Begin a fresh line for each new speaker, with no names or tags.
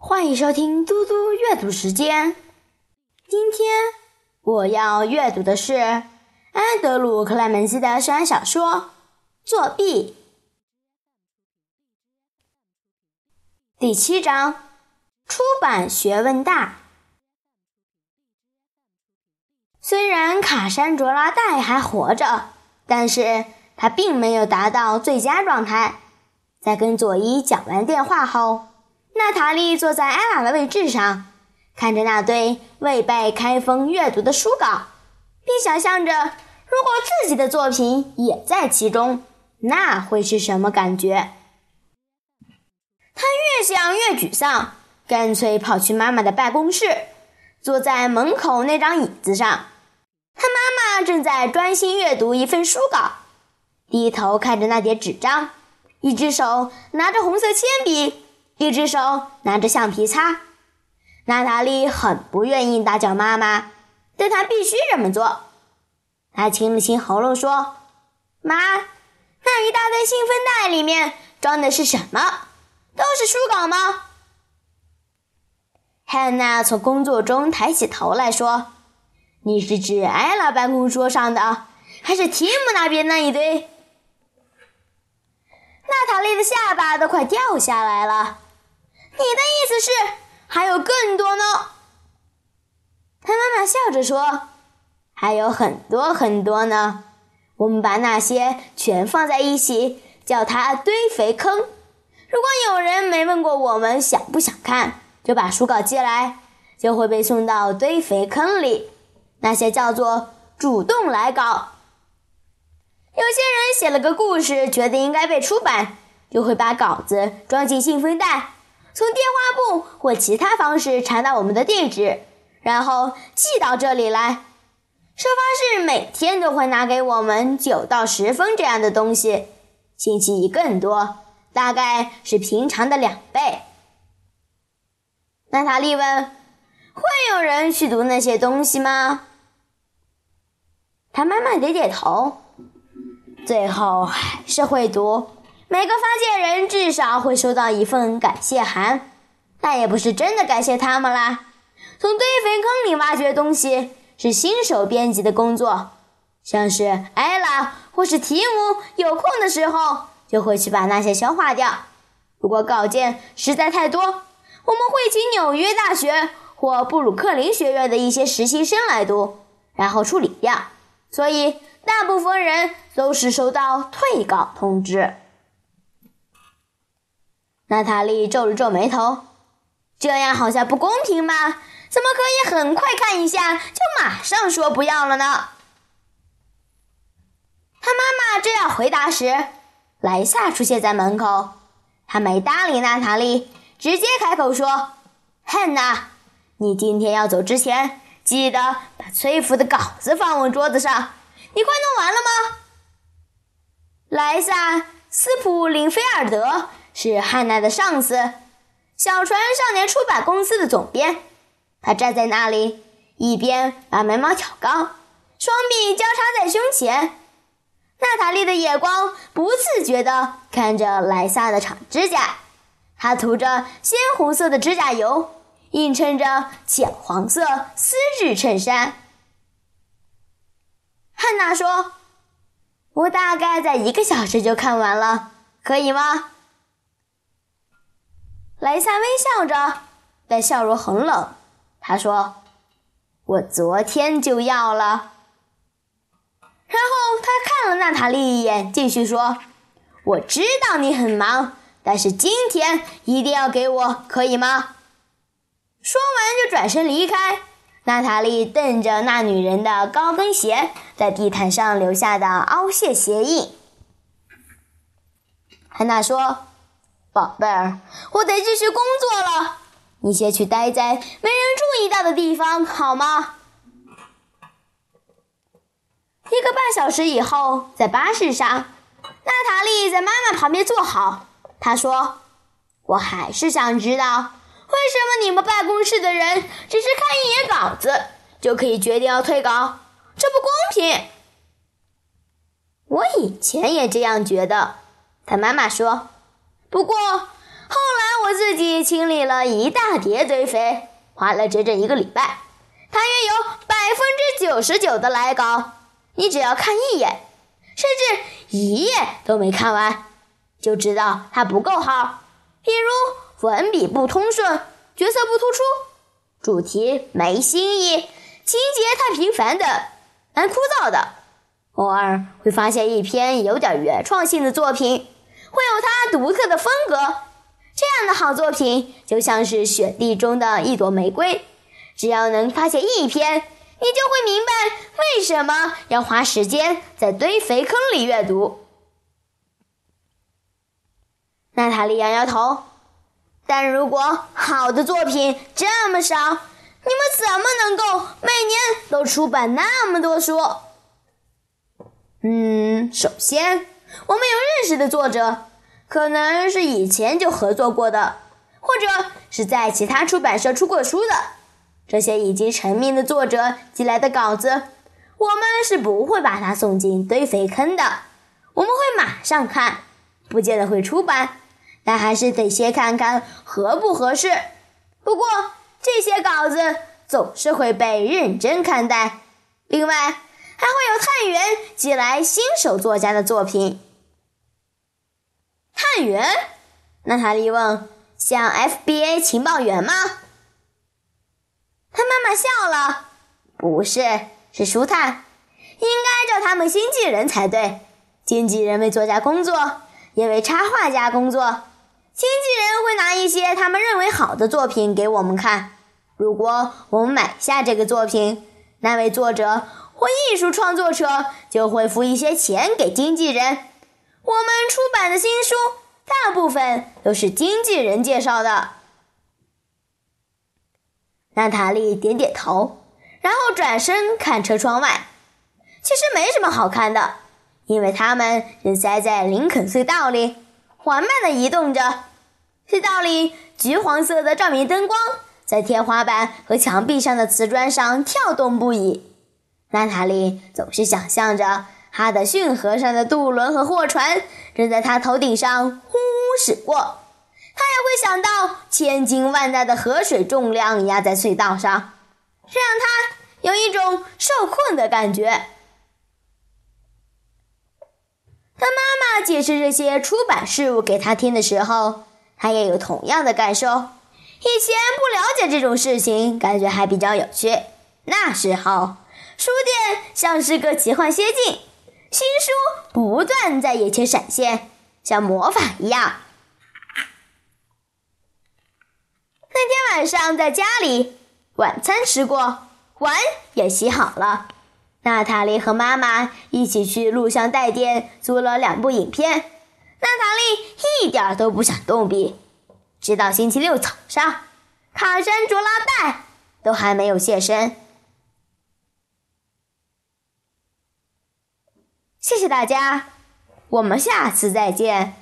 欢迎收听嘟嘟阅读时间。今天我要阅读的是安德鲁·克莱门斯的悬小说《作弊》第七章：出版学问大。虽然卡珊卓拉戴还活着，但是他并没有达到最佳状态。在跟佐伊讲完电话后。娜塔莉坐在艾拉的位置上，看着那堆未被开封阅读的书稿，并想象着如果自己的作品也在其中，那会是什么感觉。他越想越沮丧，干脆跑去妈妈的办公室，坐在门口那张椅子上。他妈妈正在专心阅读一份书稿，低头看着那叠纸张，一只手拿着红色铅笔。一只手拿着橡皮擦，娜塔莉很不愿意打搅妈妈，但她必须这么做。她清了清喉咙说：“妈，那一大堆信封袋里面装的是什么？都是书稿吗？”汉娜从工作中抬起头来说：“你是指艾拉办公桌上的，还是提姆那边那一堆？”娜塔莉的下巴都快掉下来了。你的意思是还有更多呢？他妈妈笑着说：“还有很多很多呢。我们把那些全放在一起，叫它堆肥坑。如果有人没问过我们想不想看，就把书稿寄来，就会被送到堆肥坑里。那些叫做主动来稿。有些人写了个故事，觉得应该被出版，就会把稿子装进信封袋。”从电话簿或其他方式传到我们的地址，然后寄到这里来。收发室每天都会拿给我们九到十封这样的东西，星期一更多，大概是平常的两倍。娜塔莉问：“会有人去读那些东西吗？”他慢慢点点头，最后还是会读。每个发件人至少会收到一份感谢函，那也不是真的感谢他们啦。从堆肥坑里挖掘东西是新手编辑的工作，像是艾拉或是提姆有空的时候就会去把那些消化掉。如果稿件实在太多，我们会请纽约大学或布鲁克林学院的一些实习生来读，然后处理掉。所以大部分人都是收到退稿通知。娜塔莉皱了皱眉头，这样好像不公平吧？怎么可以很快看一下就马上说不要了呢？他妈妈正要回答时，莱萨出现在门口。他没搭理娜塔莉，直接开口说：“汉娜，你今天要走之前，记得把崔福的稿子放我桌子上。你快弄完了吗？”莱萨·斯普林菲尔德。是汉娜的上司，小船少年出版公司的总编。他站在那里，一边把眉毛挑高，双臂交叉在胸前。娜塔莉的眼光不自觉地看着莱萨的长指甲，她涂着鲜红色的指甲油，映衬着浅黄色丝质衬衫。汉娜说：“我大概在一个小时就看完了，可以吗？”莱萨微笑着，但笑容很冷。他说：“我昨天就要了。”然后他看了娜塔莉一眼，继续说：“我知道你很忙，但是今天一定要给我，可以吗？”说完就转身离开。娜塔莉瞪着那女人的高跟鞋在地毯上留下的凹陷鞋印。汉娜说。宝贝儿，我得继续工作了。你先去待在没人注意到的地方，好吗？一个半小时以后，在巴士上，娜塔莉在妈妈旁边坐好。她说：“我还是想知道，为什么你们办公室的人只是看一眼稿子就可以决定要退稿？这不公平。”我以前也这样觉得。她妈妈说。不过，后来我自己清理了一大叠堆肥，花了整整一个礼拜，大约有百分之九十九的来稿。你只要看一眼，甚至一页都没看完，就知道它不够好。比如文笔不通顺，角色不突出，主题没新意，情节太平凡的，蛮枯燥的。偶尔会发现一篇有点原创性的作品，会有它独特的风格。这样的好作品就像是雪地中的一朵玫瑰，只要能发现一篇。你就会明白为什么要花时间在堆肥坑里阅读。娜塔莉摇摇头，但如果好的作品这么少，你们怎么能够每年都出版那么多书？嗯，首先，我们有认识的作者，可能是以前就合作过的，或者是在其他出版社出过书的。这些已经成名的作者寄来的稿子，我们是不会把它送进堆肥坑的。我们会马上看，不见得会出版，但还是得先看看合不合适。不过这些稿子总是会被认真看待。另外，还会有探员寄来新手作家的作品。探员？娜塔莉问：“像 FBA 情报员吗？”他妈妈笑了，不是，是书探，应该叫他们经纪人才对。经纪人为作家工作，也为插画家工作。经纪人会拿一些他们认为好的作品给我们看。如果我们买下这个作品，那位作者或艺术创作者就会付一些钱给经纪人。我们出版的新书大部分都是经纪人介绍的。娜塔莉点点头，然后转身看车窗外。其实没什么好看的，因为他们正塞在林肯隧道里，缓慢地移动着。隧道里橘黄色的照明灯光在天花板和墙壁上的瓷砖上跳动不已。娜塔莉总是想象着哈德逊河上的渡轮和货船正在他头顶上呼呼驶过。他也会想到千斤万担的河水重量压在隧道上，这让他有一种受困的感觉。当妈妈解释这些出版事务给他听的时候，他也有同样的感受。以前不了解这种事情，感觉还比较有趣。那时候，书店像是个奇幻仙境，新书不断在眼前闪现，像魔法一样。那天晚上在家里，晚餐吃过，碗也洗好了。娜塔莉和妈妈一起去录像带店租了两部影片。娜塔莉一点都不想动笔，直到星期六早上，卡山卓拉带都还没有现身。谢谢大家，我们下次再见。